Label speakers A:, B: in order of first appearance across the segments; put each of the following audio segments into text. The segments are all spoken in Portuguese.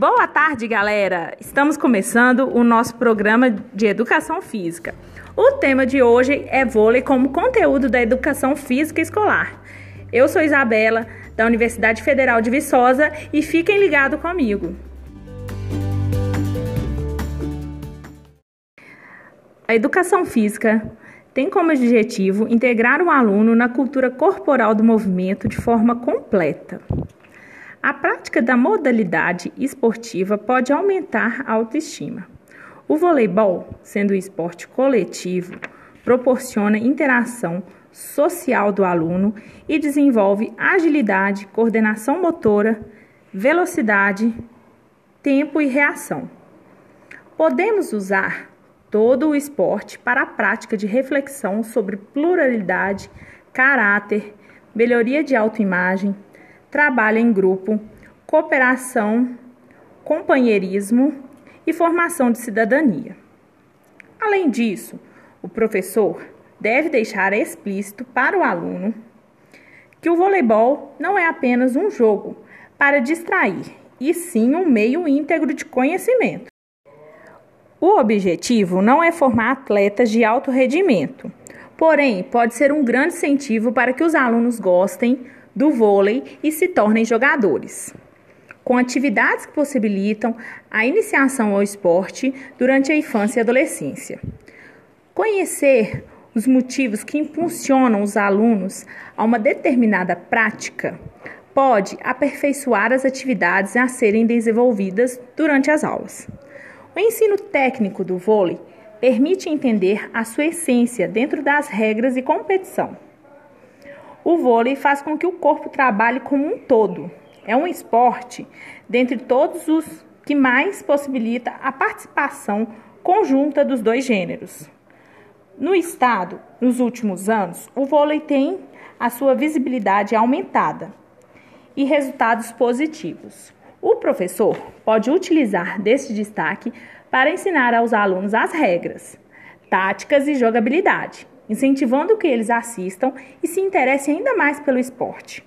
A: Boa tarde, galera! Estamos começando o nosso programa de educação física. O tema de hoje é vôlei como conteúdo da educação física escolar. Eu sou Isabela, da Universidade Federal de Viçosa, e fiquem ligados comigo. A educação física tem como objetivo integrar o aluno na cultura corporal do movimento de forma completa. A prática da modalidade esportiva pode aumentar a autoestima. O voleibol, sendo um esporte coletivo, proporciona interação social do aluno e desenvolve agilidade, coordenação motora, velocidade, tempo e reação. Podemos usar todo o esporte para a prática de reflexão sobre pluralidade, caráter, melhoria de autoimagem, trabalho em grupo, cooperação, companheirismo e formação de cidadania. Além disso, o professor deve deixar explícito para o aluno que o voleibol não é apenas um jogo para distrair, e sim um meio íntegro de conhecimento. O objetivo não é formar atletas de alto rendimento, porém, pode ser um grande incentivo para que os alunos gostem do vôlei e se tornem jogadores. Com atividades que possibilitam a iniciação ao esporte durante a infância e adolescência. Conhecer os motivos que impulsionam os alunos a uma determinada prática pode aperfeiçoar as atividades a serem desenvolvidas durante as aulas. O ensino técnico do vôlei permite entender a sua essência dentro das regras e competição. O vôlei faz com que o corpo trabalhe como um todo. É um esporte dentre todos os que mais possibilita a participação conjunta dos dois gêneros. No estado, nos últimos anos, o vôlei tem a sua visibilidade aumentada e resultados positivos. O professor pode utilizar deste destaque para ensinar aos alunos as regras, táticas e jogabilidade, incentivando que eles assistam e se interessem ainda mais pelo esporte.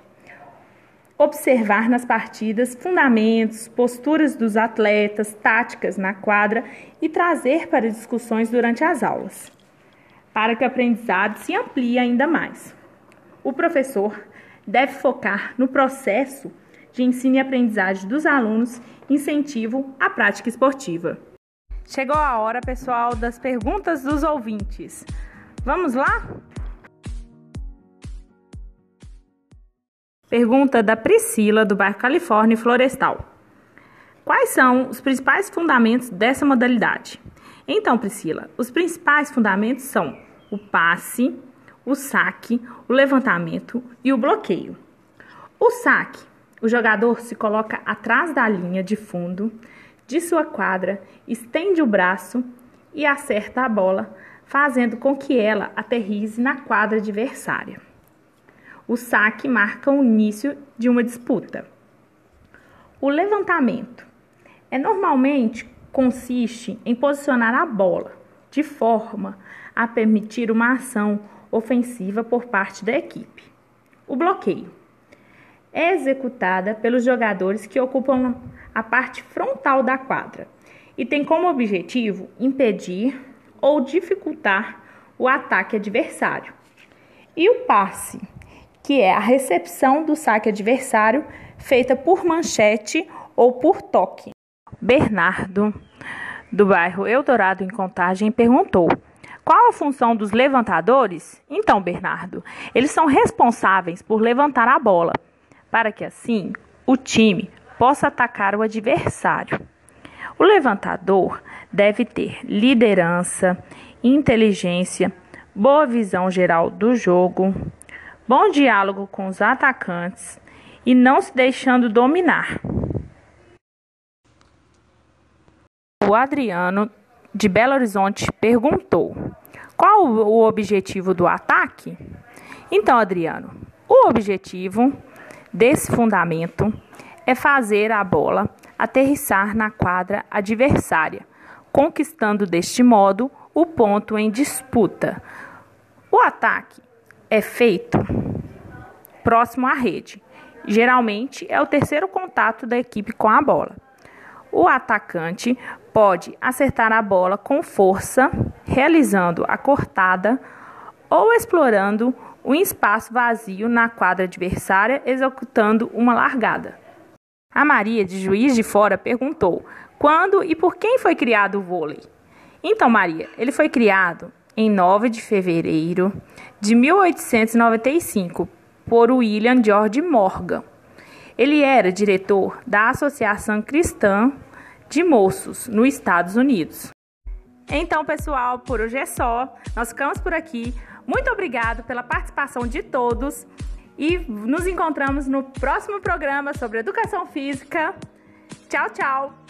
A: Observar nas partidas fundamentos, posturas dos atletas, táticas na quadra e trazer para discussões durante as aulas, para que o aprendizado se amplie ainda mais. O professor deve focar no processo de ensino e aprendizagem dos alunos, incentivo à prática esportiva. Chegou a hora, pessoal, das perguntas dos ouvintes. Vamos lá? Pergunta da Priscila, do bairro Califórnia Florestal. Quais são os principais fundamentos dessa modalidade? Então, Priscila, os principais fundamentos são o passe, o saque, o levantamento e o bloqueio. O saque o jogador se coloca atrás da linha de fundo de sua quadra, estende o braço e acerta a bola, fazendo com que ela aterrize na quadra adversária. O saque marca o início de uma disputa. O levantamento é normalmente consiste em posicionar a bola de forma a permitir uma ação ofensiva por parte da equipe. O bloqueio é executada pelos jogadores que ocupam a parte frontal da quadra e tem como objetivo impedir ou dificultar o ataque adversário. E o passe, que é a recepção do saque adversário feita por manchete ou por toque. Bernardo, do bairro Eldorado em Contagem, perguntou: qual a função dos levantadores? Então, Bernardo, eles são responsáveis por levantar a bola para que assim o time possa atacar o adversário. O levantador deve ter liderança, inteligência, boa visão geral do jogo, bom diálogo com os atacantes e não se deixando dominar. O Adriano de Belo Horizonte perguntou: qual o objetivo do ataque? Então, Adriano, o objetivo desse fundamento é fazer a bola aterrissar na quadra adversária, conquistando deste modo o ponto em disputa. O ataque é feito próximo à rede. Geralmente é o terceiro contato da equipe com a bola. O atacante pode acertar a bola com força, realizando a cortada ou explorando um espaço vazio na quadra adversária, executando uma largada. A Maria, de Juiz de Fora, perguntou quando e por quem foi criado o vôlei. Então, Maria, ele foi criado em 9 de fevereiro de 1895 por William George Morgan. Ele era diretor da Associação Cristã de Moços nos Estados Unidos. Então, pessoal, por hoje é só. Nós ficamos por aqui. Muito obrigado pela participação de todos e nos encontramos no próximo programa sobre educação física. Tchau, tchau.